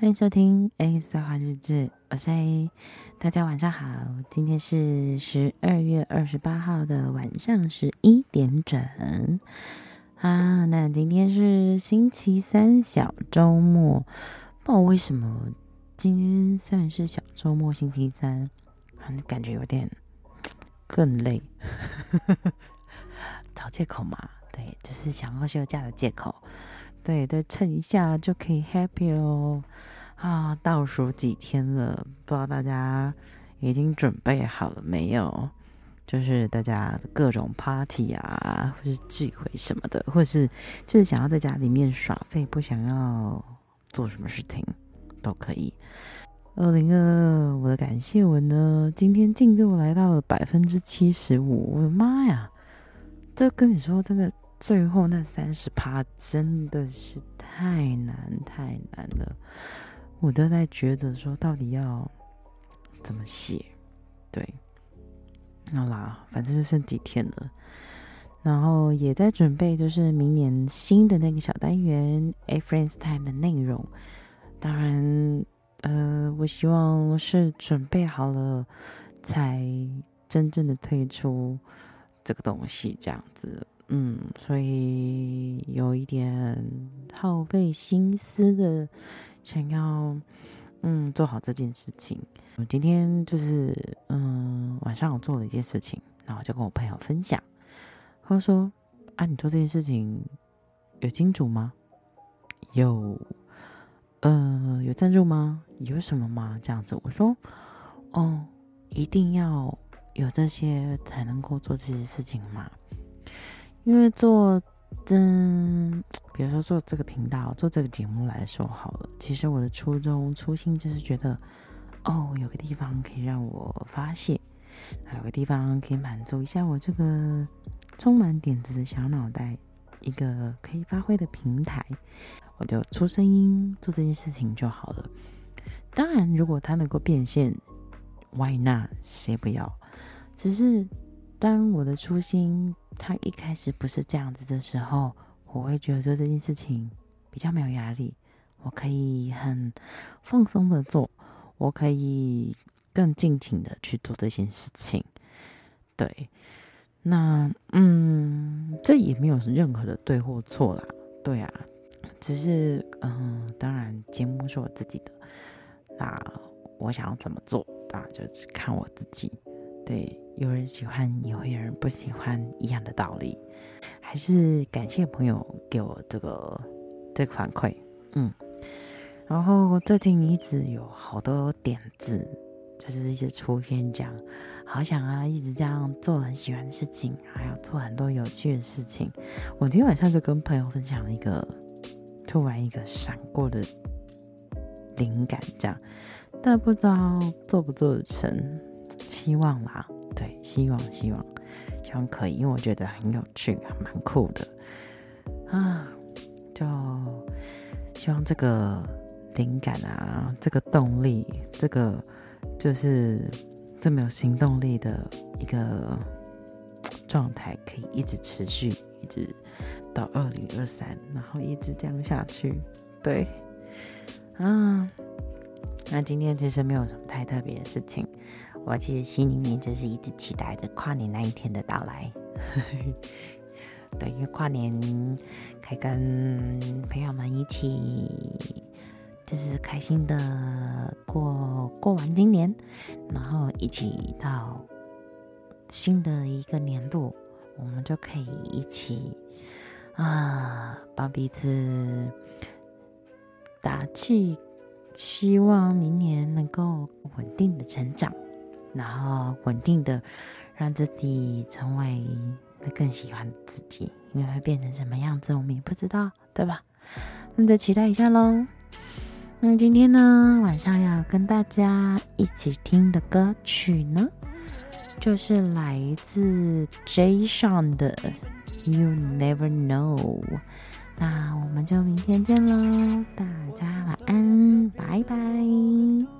欢迎收听 A 的话日志，我是 A，大家晚上好，今天是十二月二十八号的晚上十一点整啊。那今天是星期三小周末，不知道为什么今天虽然是小周末星期三，感觉有点更累，找借口嘛，对，就是想要休假的借口。对，再撑一下就可以 happy 喽！啊，倒数几天了，不知道大家已经准备好了没有？就是大家各种 party 啊，或是聚会什么的，或是就是想要在家里面耍废，不想要做什么事情都可以。二零二二，我的感谢文呢，今天进度来到了百分之七十五，我的妈呀！这跟你说真的。最后那三十趴真的是太难太难了，我都在觉得说到底要怎么写，对，好啦，反正就剩几天了，然后也在准备就是明年新的那个小单元 A Friend's Time 的内容，当然，呃，我希望是准备好了才真正的推出这个东西，这样子。嗯，所以有一点耗费心思的，想要嗯做好这件事情。我今天就是嗯晚上我做了一件事情，然后就跟我朋友分享，他说：“啊，你做这件事情有金主吗？有呃有赞助吗？有什么吗？这样子。”我说：“哦，一定要有这些才能够做这些事情嘛。”因为做，嗯，比如说做这个频道、做这个节目来说好了，其实我的初衷、初心就是觉得，哦，有个地方可以让我发泄，还有个地方可以满足一下我这个充满点子的小脑袋，一个可以发挥的平台，我就出声音做这件事情就好了。当然，如果它能够变现，Why not？谁不要？只是。当我的初心，他一开始不是这样子的时候，我会觉得做这件事情比较没有压力，我可以很放松的做，我可以更尽情的去做这件事情。对，那嗯，这也没有任何的对或错啦，对啊，只是嗯，当然节目是我自己的，那我想要怎么做，那就只看我自己。对，有人喜欢，也会有人不喜欢，一样的道理。还是感谢朋友给我这个这个反馈，嗯。然后最近一直有好多点子，就是一直出现这样，好想啊，一直这样做很喜欢的事情，还要做很多有趣的事情。我今天晚上就跟朋友分享了一个突然一个闪过的灵感，这样，但不知道做不做得成。希望啦，对，希望希望希望可以，因为我觉得很有趣，还蛮酷的啊！就希望这个灵感啊，这个动力，这个就是这么有行动力的一个状态，可以一直持续，一直到二零二三，然后一直这样下去。对，啊，那今天其实没有什么太特别的事情。我其实心里面就是一直期待着跨年那一天的到来，对，因为跨年可以跟朋友们一起，就是开心的过过完今年，然后一起到新的一个年度，我们就可以一起啊，帮彼此打气，希望明年能够稳定的成长。然后稳定的让自己成为会更喜欢自己，因为会变成什么样子，我们也不知道，对吧？那就期待一下喽。那今天呢，晚上要跟大家一起听的歌曲呢，就是来自 Jay Sean 的《You Never Know》。那我们就明天见喽，大家晚安，拜拜。